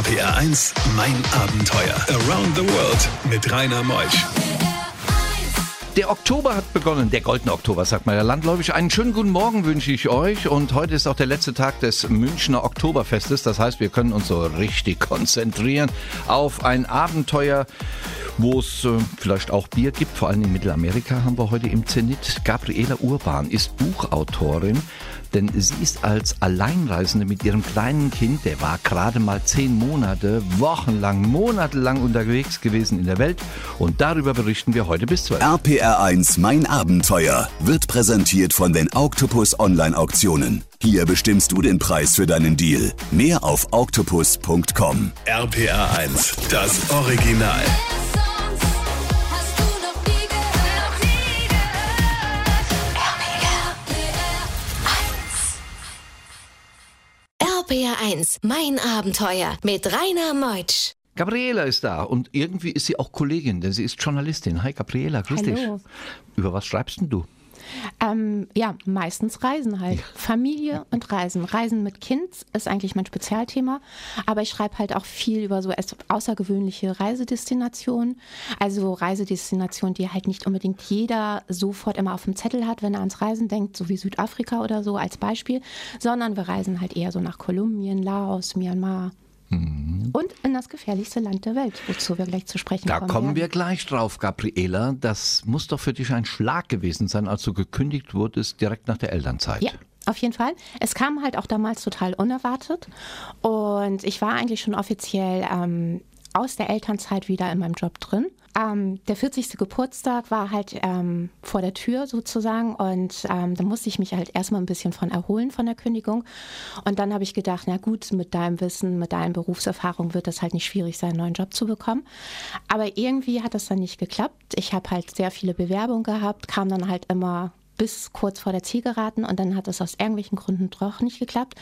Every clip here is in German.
RPR 1, mein Abenteuer. Around the World mit Rainer Meusch. Der Oktober hat begonnen, der goldene Oktober, sagt man ja landläufig. Einen schönen guten Morgen wünsche ich euch. Und heute ist auch der letzte Tag des Münchner Oktoberfestes. Das heißt, wir können uns so richtig konzentrieren auf ein Abenteuer, wo es äh, vielleicht auch Bier gibt. Vor allem in Mittelamerika haben wir heute im Zenit. Gabriela Urban ist Buchautorin denn sie ist als Alleinreisende mit ihrem kleinen Kind, der war gerade mal zehn Monate, wochenlang, monatelang unterwegs gewesen in der Welt und darüber berichten wir heute bis 12. RPR1 Mein Abenteuer wird präsentiert von den Octopus Online Auktionen. Hier bestimmst du den Preis für deinen Deal. Mehr auf octopus.com. RPR1, das Original. RPR1, mein Abenteuer mit Rainer Meutsch. Gabriela ist da und irgendwie ist sie auch Kollegin, denn sie ist Journalistin. Hi Gabriela, grüß Hallo. dich. Über was schreibst denn du? Ähm, ja, meistens Reisen halt. Familie und Reisen. Reisen mit Kind ist eigentlich mein Spezialthema, aber ich schreibe halt auch viel über so außergewöhnliche Reisedestinationen. Also Reisedestinationen, die halt nicht unbedingt jeder sofort immer auf dem Zettel hat, wenn er ans Reisen denkt, so wie Südafrika oder so als Beispiel, sondern wir reisen halt eher so nach Kolumbien, Laos, Myanmar. Und in das gefährlichste Land der Welt, wozu wir gleich zu sprechen Da kommen. kommen werden. wir gleich drauf, Gabriela. Das muss doch für dich ein Schlag gewesen sein, als du gekündigt wurdest direkt nach der Elternzeit. Ja, auf jeden Fall. Es kam halt auch damals total unerwartet. Und ich war eigentlich schon offiziell ähm, aus der Elternzeit wieder in meinem Job drin. Ähm, der 40. Geburtstag war halt ähm, vor der Tür sozusagen und ähm, da musste ich mich halt erstmal ein bisschen von erholen von der Kündigung. Und dann habe ich gedacht, na gut, mit deinem Wissen, mit deinen Berufserfahrung wird das halt nicht schwierig sein, einen neuen Job zu bekommen. Aber irgendwie hat das dann nicht geklappt. Ich habe halt sehr viele Bewerbungen gehabt, kam dann halt immer bis kurz vor der Zielgeraden und dann hat es aus irgendwelchen Gründen doch nicht geklappt.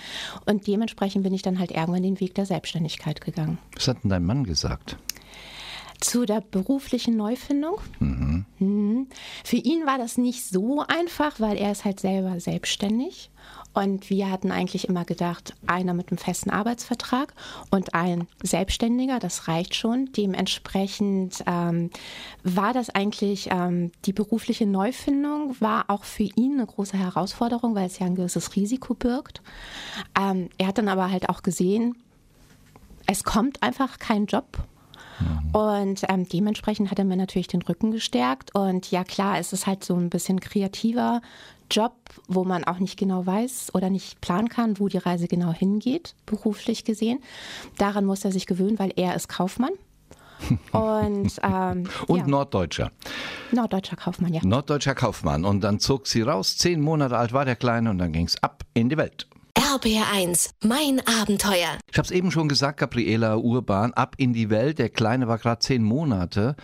Und dementsprechend bin ich dann halt irgendwann den Weg der Selbstständigkeit gegangen. Was hat denn dein Mann gesagt? Zu der beruflichen Neufindung. Mhm. Für ihn war das nicht so einfach, weil er ist halt selber selbstständig. Und wir hatten eigentlich immer gedacht, einer mit einem festen Arbeitsvertrag und ein Selbstständiger, das reicht schon. Dementsprechend ähm, war das eigentlich, ähm, die berufliche Neufindung war auch für ihn eine große Herausforderung, weil es ja ein gewisses Risiko birgt. Ähm, er hat dann aber halt auch gesehen, es kommt einfach kein Job. Und ähm, dementsprechend hat er mir natürlich den Rücken gestärkt. Und ja, klar, es ist halt so ein bisschen kreativer Job, wo man auch nicht genau weiß oder nicht planen kann, wo die Reise genau hingeht, beruflich gesehen. Daran muss er sich gewöhnen, weil er ist Kaufmann. Und, ähm, Und ja, Norddeutscher. norddeutscher Kaufmann, ja. Norddeutscher Kaufmann. Und dann zog sie raus, zehn Monate alt war der Kleine und dann ging's ab in die Welt. RPR1, mein Abenteuer. Ich habe es eben schon gesagt, Gabriela Urban, ab in die Welt. Der Kleine war gerade zehn Monate.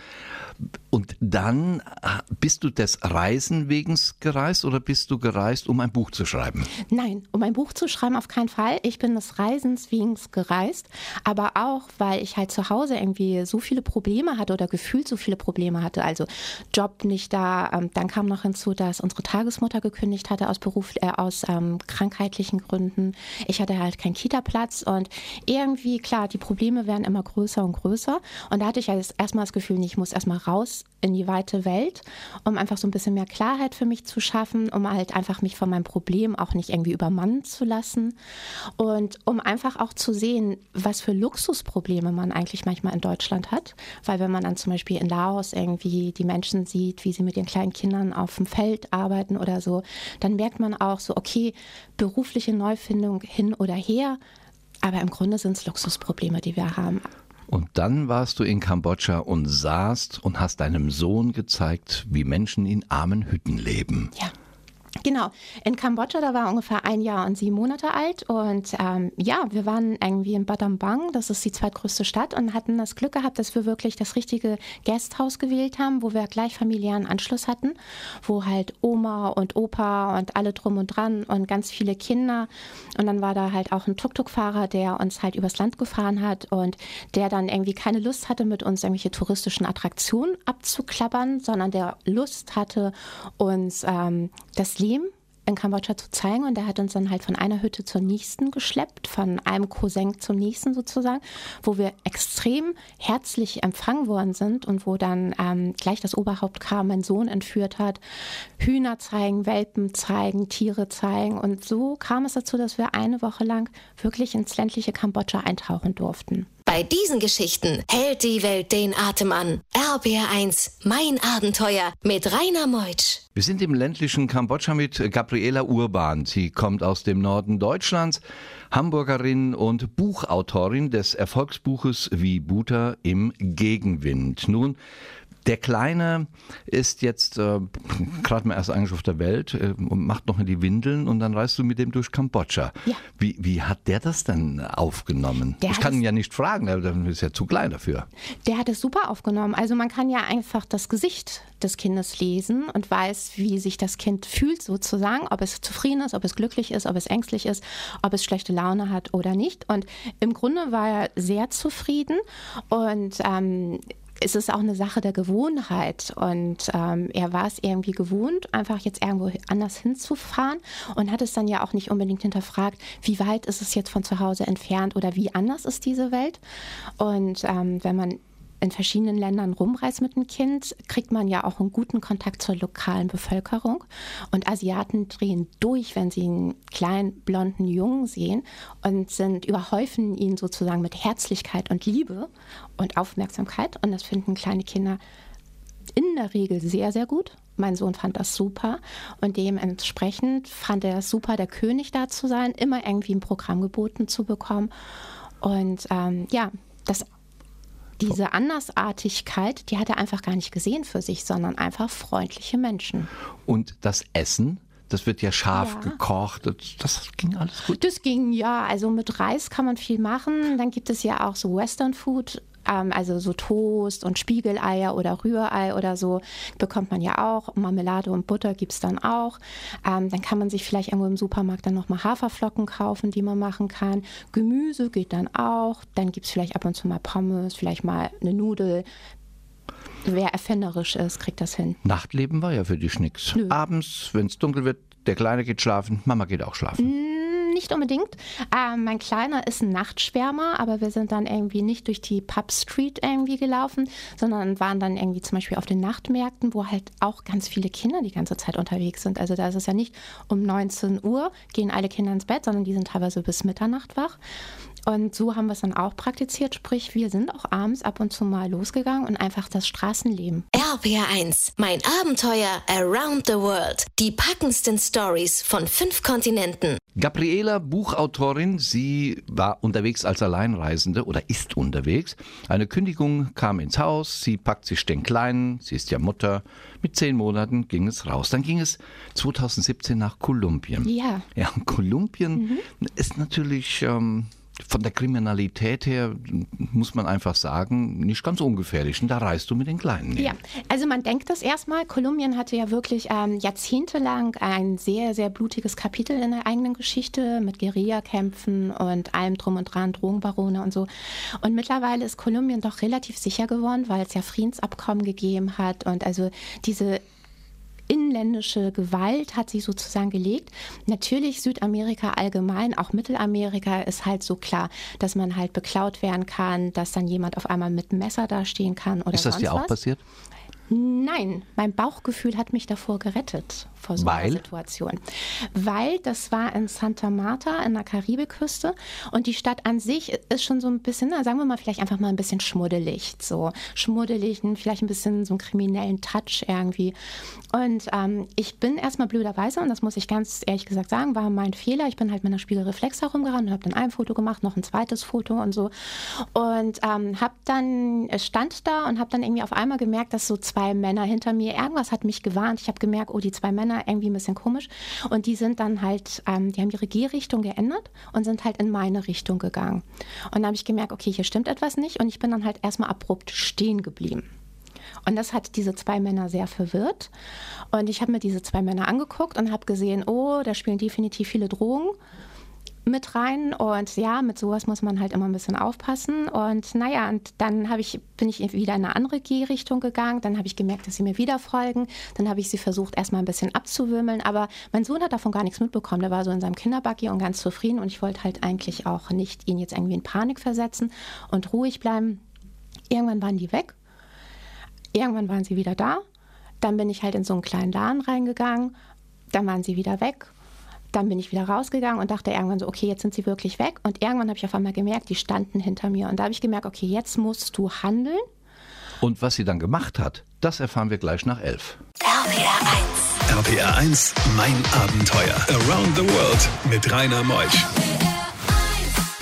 Und dann ah, bist du des Reisen wegen gereist oder bist du gereist, um ein Buch zu schreiben? Nein, um ein Buch zu schreiben auf keinen Fall. Ich bin des Reisens wegen gereist, aber auch, weil ich halt zu Hause irgendwie so viele Probleme hatte oder gefühlt so viele Probleme hatte. Also Job nicht da. Ähm, dann kam noch hinzu, dass unsere Tagesmutter gekündigt hatte aus Beruf, äh, aus ähm, krankheitlichen Gründen. Ich hatte halt keinen Kita-Platz und irgendwie, klar, die Probleme werden immer größer und größer. Und da hatte ich erstmal das Gefühl, ich muss erstmal raus in die weite Welt, um einfach so ein bisschen mehr Klarheit für mich zu schaffen, um halt einfach mich von meinem Problem auch nicht irgendwie übermannen zu lassen und um einfach auch zu sehen, was für Luxusprobleme man eigentlich manchmal in Deutschland hat. Weil wenn man dann zum Beispiel in Laos irgendwie die Menschen sieht, wie sie mit ihren kleinen Kindern auf dem Feld arbeiten oder so, dann merkt man auch so, okay, berufliche Neufindung hin oder her, aber im Grunde sind es Luxusprobleme, die wir haben. Und dann warst du in Kambodscha und saßt und hast deinem Sohn gezeigt, wie Menschen in armen Hütten leben. Ja. Genau, in Kambodscha, da war ungefähr ein Jahr und sieben Monate alt. Und ähm, ja, wir waren irgendwie in Battambang, das ist die zweitgrößte Stadt und hatten das Glück gehabt, dass wir wirklich das richtige Gasthaus gewählt haben, wo wir gleich familiären Anschluss hatten, wo halt Oma und Opa und alle drum und dran und ganz viele Kinder. Und dann war da halt auch ein Tuk-Tuk-Fahrer, der uns halt übers Land gefahren hat und der dann irgendwie keine Lust hatte, mit uns irgendwelche touristischen Attraktionen abzuklappern, sondern der Lust hatte, uns ähm, das Leben in Kambodscha zu zeigen. Und der hat uns dann halt von einer Hütte zur nächsten geschleppt, von einem Cousin zum nächsten sozusagen, wo wir extrem herzlich empfangen worden sind und wo dann ähm, gleich das Oberhaupt kam, mein Sohn entführt hat, Hühner zeigen, Welpen zeigen, Tiere zeigen. Und so kam es dazu, dass wir eine Woche lang wirklich ins ländliche Kambodscha eintauchen durften. Bei diesen Geschichten hält die Welt den Atem an. RBR1, mein Abenteuer mit Rainer Meutsch. Wir sind im ländlichen Kambodscha mit Gabriela Urban. Sie kommt aus dem Norden Deutschlands, Hamburgerin und Buchautorin des Erfolgsbuches Wie Buter im Gegenwind. Nun, der Kleine ist jetzt äh, gerade mal erst eigentlich auf der Welt äh, und macht noch in die Windeln und dann reist du mit dem durch Kambodscha. Ja. Wie, wie hat der das denn aufgenommen? Der ich kann ihn ja nicht fragen, der ist ja zu klein dafür. Der hat es super aufgenommen. Also man kann ja einfach das Gesicht des Kindes lesen und weiß, wie sich das Kind fühlt sozusagen, ob es zufrieden ist, ob es glücklich ist, ob es ängstlich ist, ob es schlechte Laune hat oder nicht. Und im Grunde war er sehr zufrieden und ähm, es ist auch eine Sache der Gewohnheit. Und ähm, er war es irgendwie gewohnt, einfach jetzt irgendwo anders hinzufahren und hat es dann ja auch nicht unbedingt hinterfragt, wie weit ist es jetzt von zu Hause entfernt oder wie anders ist diese Welt. Und ähm, wenn man in verschiedenen Ländern rumreist mit einem Kind, kriegt man ja auch einen guten Kontakt zur lokalen Bevölkerung. Und Asiaten drehen durch, wenn sie einen kleinen blonden Jungen sehen und sind überhäufen ihn sozusagen mit Herzlichkeit und Liebe und Aufmerksamkeit. Und das finden kleine Kinder in der Regel sehr, sehr gut. Mein Sohn fand das super und dementsprechend fand er es super, der König da zu sein, immer irgendwie ein Programm geboten zu bekommen. Und ähm, ja, das diese Andersartigkeit, die hat er einfach gar nicht gesehen für sich, sondern einfach freundliche Menschen. Und das Essen? Das wird ja scharf ja. gekocht. Das, das, ging alles gut. Das ging ja. Also mit Reis kann man viel machen. Dann gibt es ja auch so Western Food ähm, also so Toast und Spiegeleier oder Rührei oder so bekommt man ja auch. Marmelade und Butter gibt es dann auch. Ähm, dann kann man sich vielleicht irgendwo im Supermarkt dann nochmal Haferflocken kaufen, die man machen kann. Gemüse geht dann auch. Dann gibt es vielleicht ab und zu mal Pommes, vielleicht mal eine Nudel. Wer erfinderisch ist, kriegt das hin. Nachtleben war ja für dich nichts. Abends, wenn es dunkel wird, der Kleine geht schlafen, Mama geht auch schlafen. Mm nicht unbedingt. Ähm, mein Kleiner ist ein Nachtschwärmer, aber wir sind dann irgendwie nicht durch die Pub Street irgendwie gelaufen, sondern waren dann irgendwie zum Beispiel auf den Nachtmärkten, wo halt auch ganz viele Kinder die ganze Zeit unterwegs sind. Also da ist es ja nicht um 19 Uhr gehen alle Kinder ins Bett, sondern die sind teilweise bis Mitternacht wach. Und so haben wir es dann auch praktiziert, sprich wir sind auch abends ab und zu mal losgegangen und einfach das Straßenleben. RPR1, mein Abenteuer around the world. Die packendsten Stories von fünf Kontinenten. Gabriela, Buchautorin, sie war unterwegs als Alleinreisende oder ist unterwegs. Eine Kündigung kam ins Haus, sie packt sich den Kleinen, sie ist ja Mutter. Mit zehn Monaten ging es raus. Dann ging es 2017 nach Kolumbien. Ja. Ja, Kolumbien mhm. ist natürlich... Ähm, von der Kriminalität her muss man einfach sagen, nicht ganz ungefährlich. Und da reist du mit den Kleinen. Hin. Ja, also man denkt das erstmal. Kolumbien hatte ja wirklich ähm, jahrzehntelang ein sehr, sehr blutiges Kapitel in der eigenen Geschichte mit Guerillakämpfen und allem drum und dran, Drogenbarone und so. Und mittlerweile ist Kolumbien doch relativ sicher geworden, weil es ja Friedensabkommen gegeben hat und also diese inländische Gewalt hat sich sozusagen gelegt. Natürlich Südamerika allgemein, auch Mittelamerika ist halt so klar, dass man halt beklaut werden kann, dass dann jemand auf einmal mit einem Messer dastehen kann oder Ist das dir auch was. passiert? Nein, mein Bauchgefühl hat mich davor gerettet vor so Weil? einer Situation. Weil das war in Santa Marta in der Karibikküste und die Stadt an sich ist schon so ein bisschen, na, sagen wir mal, vielleicht einfach mal ein bisschen schmuddelig. So schmuddelig, vielleicht ein bisschen so einen kriminellen Touch irgendwie. Und ähm, ich bin erstmal blöderweise, und das muss ich ganz ehrlich gesagt sagen, war mein Fehler. Ich bin halt mit einer Spiegelreflex herumgerannt und habe dann ein Foto gemacht, noch ein zweites Foto und so. Und ähm, habe dann, stand da und habe dann irgendwie auf einmal gemerkt, dass so zwei Männer hinter mir, irgendwas hat mich gewarnt. Ich habe gemerkt, oh, die zwei Männer irgendwie ein bisschen komisch. Und die sind dann halt, ähm, die haben ihre Gehrichtung geändert und sind halt in meine Richtung gegangen. Und dann habe ich gemerkt, okay, hier stimmt etwas nicht. Und ich bin dann halt erstmal abrupt stehen geblieben. Und das hat diese zwei Männer sehr verwirrt. Und ich habe mir diese zwei Männer angeguckt und habe gesehen, oh, da spielen definitiv viele Drogen. Mit rein. Und ja, mit sowas muss man halt immer ein bisschen aufpassen. Und naja, und dann habe ich, bin ich wieder in eine andere Gehrichtung gegangen, dann habe ich gemerkt, dass sie mir wieder folgen, dann habe ich sie versucht erstmal ein bisschen abzuwimmeln, aber mein Sohn hat davon gar nichts mitbekommen, der war so in seinem Kinderbuggy und ganz zufrieden. Und ich wollte halt eigentlich auch nicht ihn jetzt irgendwie in Panik versetzen und ruhig bleiben. Irgendwann waren die weg, irgendwann waren sie wieder da, dann bin ich halt in so einen kleinen Laden reingegangen, dann waren sie wieder weg dann bin ich wieder rausgegangen und dachte irgendwann so, okay, jetzt sind sie wirklich weg. Und irgendwann habe ich auf einmal gemerkt, die standen hinter mir. Und da habe ich gemerkt, okay, jetzt musst du handeln. Und was sie dann gemacht hat, das erfahren wir gleich nach elf. RPR 1. RPR 1, mein Abenteuer. Around the World mit Rainer Meusch.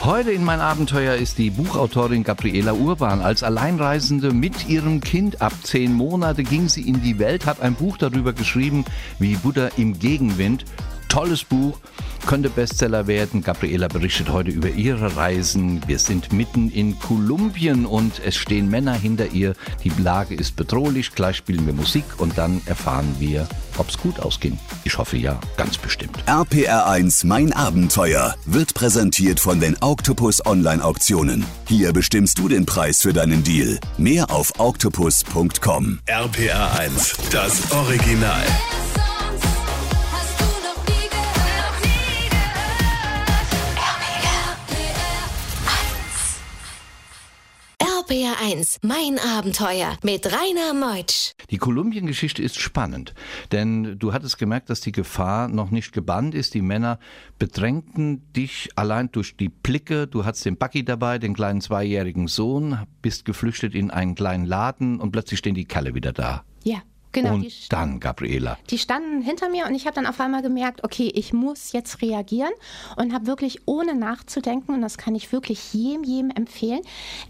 Heute in mein Abenteuer ist die Buchautorin Gabriela Urban. Als Alleinreisende mit ihrem Kind ab zehn Monate ging sie in die Welt, hat ein Buch darüber geschrieben, wie Buddha im Gegenwind tolles Buch, könnte Bestseller werden. Gabriela berichtet heute über ihre Reisen. Wir sind mitten in Kolumbien und es stehen Männer hinter ihr. Die Lage ist bedrohlich. Gleich spielen wir Musik und dann erfahren wir, ob es gut ausging. Ich hoffe ja, ganz bestimmt. RPR1 Mein Abenteuer wird präsentiert von den Octopus Online Auktionen. Hier bestimmst du den Preis für deinen Deal. Mehr auf octopus.com. RPR1, das Original. RPR1, mein Abenteuer mit Rainer Meutsch. Die Kolumbien-Geschichte ist spannend, denn du hattest gemerkt, dass die Gefahr noch nicht gebannt ist. Die Männer bedrängten dich allein durch die Blicke. Du hattest den Bucky dabei, den kleinen zweijährigen Sohn, bist geflüchtet in einen kleinen Laden und plötzlich stehen die Kerle wieder da. Ja. Genau, und dann, Gabriela. Die standen hinter mir und ich habe dann auf einmal gemerkt, okay, ich muss jetzt reagieren und habe wirklich ohne nachzudenken, und das kann ich wirklich jedem, jedem empfehlen,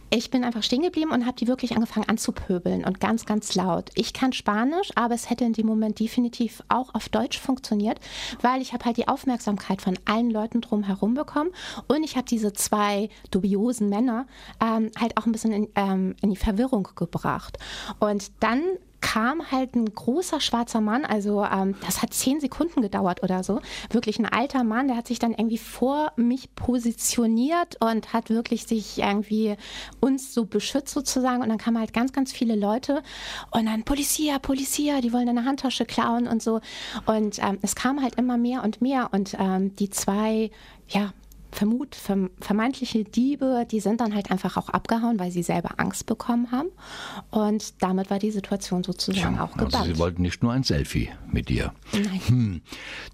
ich bin einfach stehen geblieben und habe die wirklich angefangen anzupöbeln und ganz, ganz laut. Ich kann Spanisch, aber es hätte in dem Moment definitiv auch auf Deutsch funktioniert, weil ich habe halt die Aufmerksamkeit von allen Leuten drumherum bekommen und ich habe diese zwei dubiosen Männer ähm, halt auch ein bisschen in, ähm, in die Verwirrung gebracht. Und dann kam halt ein großer schwarzer Mann, also ähm, das hat zehn Sekunden gedauert oder so. Wirklich ein alter Mann, der hat sich dann irgendwie vor mich positioniert und hat wirklich sich irgendwie uns so beschützt sozusagen. Und dann kamen halt ganz, ganz viele Leute und dann Polizia, Polizia, die wollen eine Handtasche klauen und so. Und ähm, es kam halt immer mehr und mehr. Und ähm, die zwei, ja, vermut, vermeintliche Diebe, die sind dann halt einfach auch abgehauen, weil sie selber Angst bekommen haben. Und damit war die Situation sozusagen Tja, auch gebannt. Also sie wollten nicht nur ein Selfie mit dir. Nein. Hm.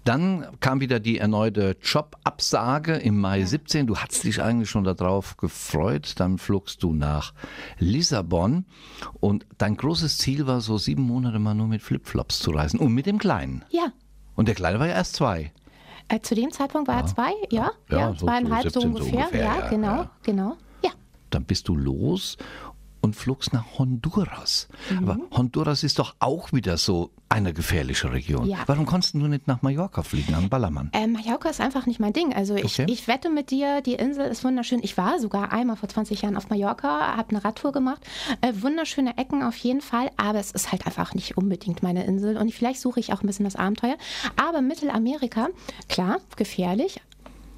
Dann kam wieder die erneute Jobabsage im Mai ja. 17. Du hattest dich eigentlich schon darauf gefreut. Dann flogst du nach Lissabon. Und dein großes Ziel war so sieben Monate mal nur mit Flipflops zu reisen. Und mit dem Kleinen. Ja. Und der Kleine war ja erst zwei. Äh, zu dem Zeitpunkt war ja. er zwei, ja, ja, ja so zweieinhalb so ungefähr, so ungefähr ja, genau, genau, ja. Dann bist du los und flogst nach Honduras. Mhm. Aber Honduras ist doch auch wieder so eine gefährliche Region. Ja. Warum konntest du nicht nach Mallorca fliegen, an Ballermann? Äh, Mallorca ist einfach nicht mein Ding. Also ich, okay. ich wette mit dir, die Insel ist wunderschön. Ich war sogar einmal vor 20 Jahren auf Mallorca, habe eine Radtour gemacht. Äh, wunderschöne Ecken auf jeden Fall, aber es ist halt einfach nicht unbedingt meine Insel. Und vielleicht suche ich auch ein bisschen das Abenteuer. Aber Mittelamerika, klar, gefährlich,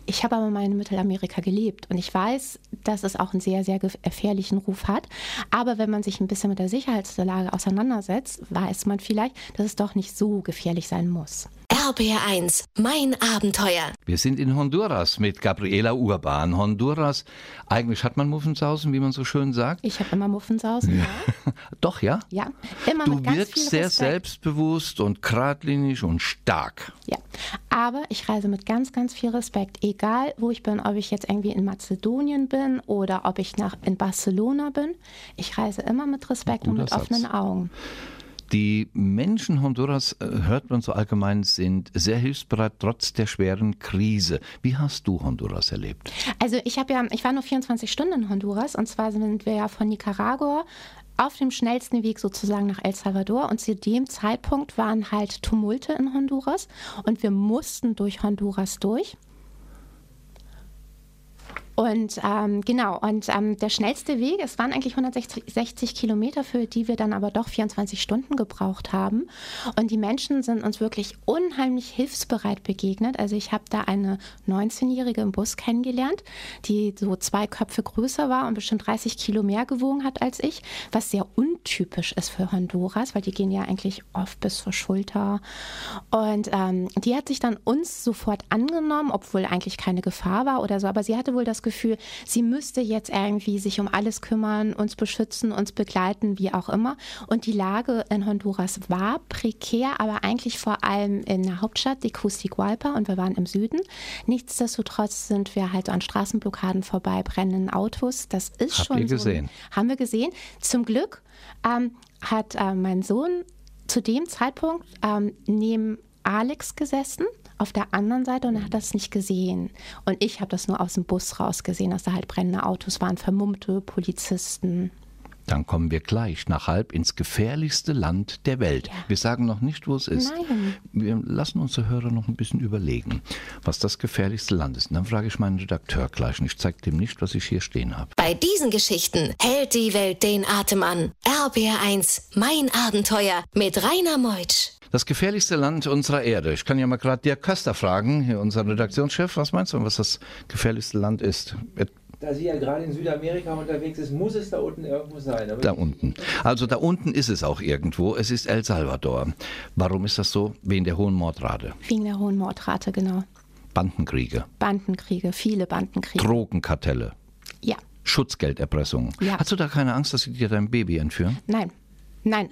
ich habe aber mal in Mittelamerika gelebt und ich weiß, dass es auch einen sehr, sehr gefährlichen Ruf hat. Aber wenn man sich ein bisschen mit der Sicherheitslage auseinandersetzt, weiß man vielleicht, dass es doch nicht so gefährlich sein muss. RBR1, mein Abenteuer. Wir sind in Honduras mit Gabriela Urban. Honduras, eigentlich hat man Muffensausen, wie man so schön sagt. Ich habe immer Muffensausen, ja. Doch, ja? Ja, immer Du wirkst viel sehr Respekt. selbstbewusst und geradlinig und stark. Ja, aber ich reise mit ganz, ganz viel Respekt. Egal, wo ich bin, ob ich jetzt irgendwie in Mazedonien bin oder ob ich nach, in Barcelona bin. Ich reise immer mit Respekt und mit Satz. offenen Augen. Die Menschen Honduras, äh, hört man so allgemein, sind sehr hilfsbereit trotz der schweren Krise. Wie hast du Honduras erlebt? Also ich habe ja, ich war nur 24 Stunden in Honduras und zwar sind wir ja von Nicaragua auf dem schnellsten Weg sozusagen nach El Salvador und zu dem Zeitpunkt waren halt Tumulte in Honduras und wir mussten durch Honduras durch. Und ähm, genau, und ähm, der schnellste Weg, es waren eigentlich 160 Kilometer, für die wir dann aber doch 24 Stunden gebraucht haben. Und die Menschen sind uns wirklich unheimlich hilfsbereit begegnet. Also ich habe da eine 19-Jährige im Bus kennengelernt, die so zwei Köpfe größer war und bestimmt 30 Kilo mehr gewogen hat als ich, was sehr untypisch ist für Honduras, weil die gehen ja eigentlich oft bis zur Schulter. Und ähm, die hat sich dann uns sofort angenommen, obwohl eigentlich keine Gefahr war oder so. Aber sie hatte wohl das Gefühl, sie müsste jetzt irgendwie sich um alles kümmern, uns beschützen, uns begleiten, wie auch immer. Und die Lage in Honduras war prekär, aber eigentlich vor allem in der Hauptstadt, die Tegucigalpa, und wir waren im Süden. Nichtsdestotrotz sind wir halt an Straßenblockaden vorbei, brennenden Autos. Das ist Habt schon ihr gesehen? So, haben wir gesehen. Zum Glück ähm, hat äh, mein Sohn zu dem Zeitpunkt ähm, neben Alex gesessen auf der anderen Seite und er hat das nicht gesehen. Und ich habe das nur aus dem Bus raus gesehen, dass da halt brennende Autos waren, vermummte Polizisten. Dann kommen wir gleich nach halb ins gefährlichste Land der Welt. Ja. Wir sagen noch nicht, wo es ist. Nein. Wir lassen unsere Hörer noch ein bisschen überlegen, was das gefährlichste Land ist. Und dann frage ich meinen Redakteur gleich und ich zeige dem nicht, was ich hier stehen habe. Bei diesen Geschichten hält die Welt den Atem an. RBR1, mein Abenteuer mit Rainer Meutsch. Das gefährlichste Land unserer Erde. Ich kann ja mal gerade Dirk Köster fragen, hier unser Redaktionschef. Was meinst du, was das gefährlichste Land ist? Da sie ja gerade in Südamerika unterwegs ist, muss es da unten irgendwo sein. da unten. Also da unten ist es auch irgendwo. Es ist El Salvador. Warum ist das so? Wegen der hohen Mordrate. Wegen der hohen Mordrate, genau. Bandenkriege. Bandenkriege, viele Bandenkriege. Drogenkartelle. Ja. Schutzgelderpressung. Ja. Hast du da keine Angst, dass sie dir dein Baby entführen? Nein. Nein,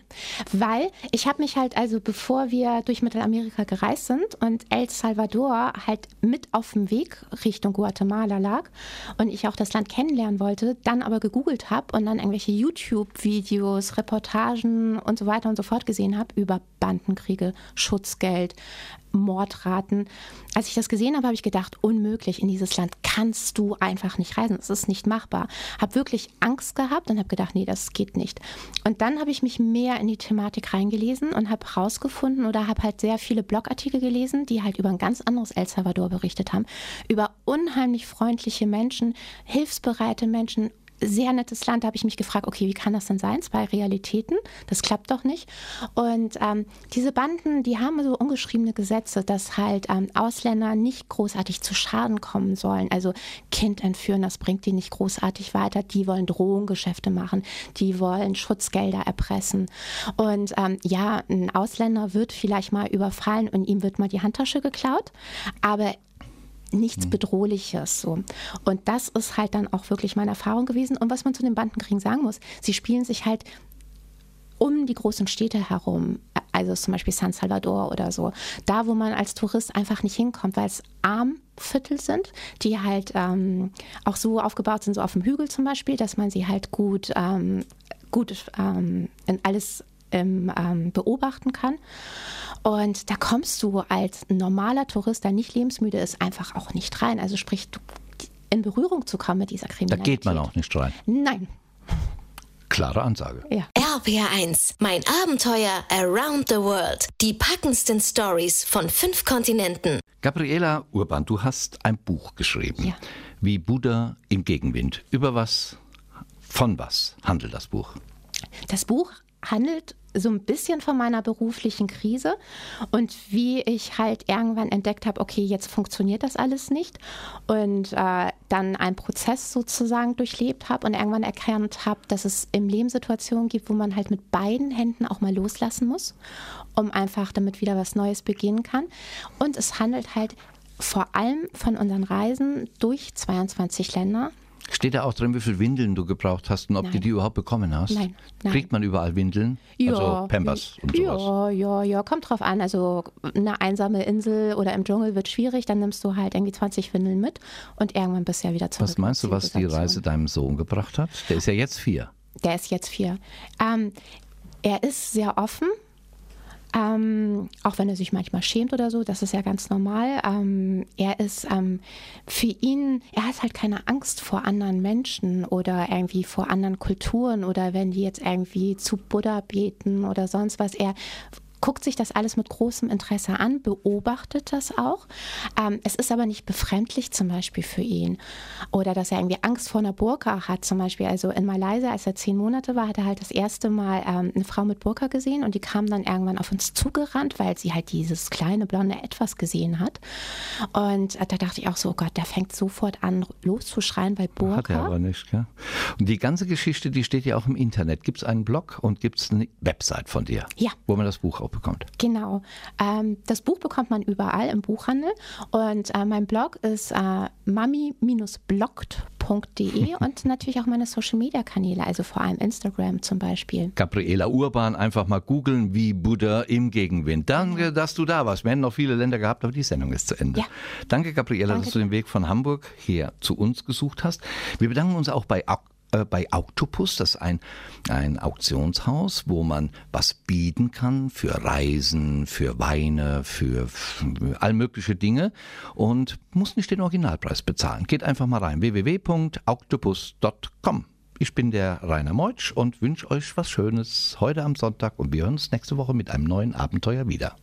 weil ich habe mich halt, also bevor wir durch Mittelamerika gereist sind und El Salvador halt mit auf dem Weg Richtung Guatemala lag und ich auch das Land kennenlernen wollte, dann aber gegoogelt habe und dann irgendwelche YouTube-Videos, Reportagen und so weiter und so fort gesehen habe über Bandenkriege, Schutzgeld, Mordraten. Als ich das gesehen habe, habe ich gedacht, unmöglich, in dieses Land kannst du einfach nicht reisen. Es ist nicht machbar. Habe wirklich Angst gehabt und habe gedacht, nee, das geht nicht. Und dann habe ich mich mehr in die Thematik reingelesen und habe herausgefunden oder habe halt sehr viele Blogartikel gelesen, die halt über ein ganz anderes El Salvador berichtet haben. Über unheimlich freundliche Menschen, hilfsbereite Menschen, sehr nettes Land. Da habe ich mich gefragt, okay, wie kann das denn sein? Zwei Realitäten, das klappt doch nicht. Und ähm, diese Banden, die haben so ungeschriebene Gesetze, dass halt ähm, Ausländer nicht großartig zu Schaden kommen sollen. Also Kind entführen, das bringt die nicht großartig weiter. Die wollen Drogengeschäfte machen, die wollen Schutzgelder erpressen. Und ähm, ja, ein Ausländer wird vielleicht mal überfallen und ihm wird mal die Handtasche geklaut, aber nichts mhm. Bedrohliches. So. Und das ist halt dann auch wirklich meine Erfahrung gewesen. Und was man zu den Bandenkriegen sagen muss, sie spielen sich halt um die großen Städte herum, also zum Beispiel San Salvador oder so, da wo man als Tourist einfach nicht hinkommt, weil es Armviertel sind, die halt ähm, auch so aufgebaut sind, so auf dem Hügel zum Beispiel, dass man sie halt gut, ähm, gut ähm, in alles ähm, beobachten kann. Und da kommst du als normaler Tourist, der nicht lebensmüde ist, einfach auch nicht rein. Also sprich, in Berührung zu kommen mit dieser Kriminalität. Da geht man auch nicht rein. Nein. Klare Ansage. Ja. RPR1, mein Abenteuer Around the World. Die packendsten Stories von fünf Kontinenten. Gabriela Urban, du hast ein Buch geschrieben. Ja. Wie Buddha im Gegenwind. Über was, von was handelt das Buch? Das Buch handelt so ein bisschen von meiner beruflichen Krise und wie ich halt irgendwann entdeckt habe, okay, jetzt funktioniert das alles nicht und äh, dann einen Prozess sozusagen durchlebt habe und irgendwann erkannt habe, dass es im Leben Situationen gibt, wo man halt mit beiden Händen auch mal loslassen muss, um einfach damit wieder was Neues beginnen kann. Und es handelt halt vor allem von unseren Reisen durch 22 Länder Steht da auch drin, wie viele Windeln du gebraucht hast und ob nein. du die überhaupt bekommen hast? Nein, nein. Kriegt man überall Windeln? Ja, also Pampers und sowas? Ja, ja, ja, kommt drauf an. Also eine einsame Insel oder im Dschungel wird schwierig, dann nimmst du halt irgendwie 20 Windeln mit und irgendwann bist du ja wieder zurück. Was meinst du, was die Reise deinem Sohn gebracht hat? Der ist ja jetzt vier. Der ist jetzt vier. Ähm, er ist sehr offen ähm, auch wenn er sich manchmal schämt oder so, das ist ja ganz normal. Ähm, er ist ähm, für ihn, er hat halt keine Angst vor anderen Menschen oder irgendwie vor anderen Kulturen oder wenn die jetzt irgendwie zu Buddha beten oder sonst was. Er guckt sich das alles mit großem Interesse an, beobachtet das auch. Ähm, es ist aber nicht befremdlich zum Beispiel für ihn. Oder dass er irgendwie Angst vor einer Burka hat zum Beispiel. Also in Malaysia, als er zehn Monate war, hat er halt das erste Mal ähm, eine Frau mit Burka gesehen und die kam dann irgendwann auf uns zugerannt, weil sie halt dieses kleine blonde Etwas gesehen hat. Und äh, da dachte ich auch so, oh Gott, der fängt sofort an loszuschreien bei Burka. Hat er aber nicht, gell? Und die ganze Geschichte, die steht ja auch im Internet. Gibt es einen Blog und gibt es eine Website von dir? Ja. Wo man das Buch auch bekommt? Genau. Ähm, das Buch bekommt man überall im Buchhandel und äh, mein Blog ist äh, mami-bloggt.de und natürlich auch meine Social Media Kanäle, also vor allem Instagram zum Beispiel. Gabriela Urban, einfach mal googeln wie Buddha im Gegenwind. Danke, dass du da warst. Wir hätten noch viele Länder gehabt, aber die Sendung ist zu Ende. Ja. Danke, Gabriela, Danke. dass du den Weg von Hamburg hier zu uns gesucht hast. Wir bedanken uns auch bei äh, bei Octopus. Das ist ein, ein Auktionshaus, wo man was bieten kann für Reisen, für Weine, für, für all mögliche Dinge und muss nicht den Originalpreis bezahlen. Geht einfach mal rein www.octopus.com. Ich bin der Rainer Meutsch und wünsche euch was Schönes heute am Sonntag und wir hören uns nächste Woche mit einem neuen Abenteuer wieder.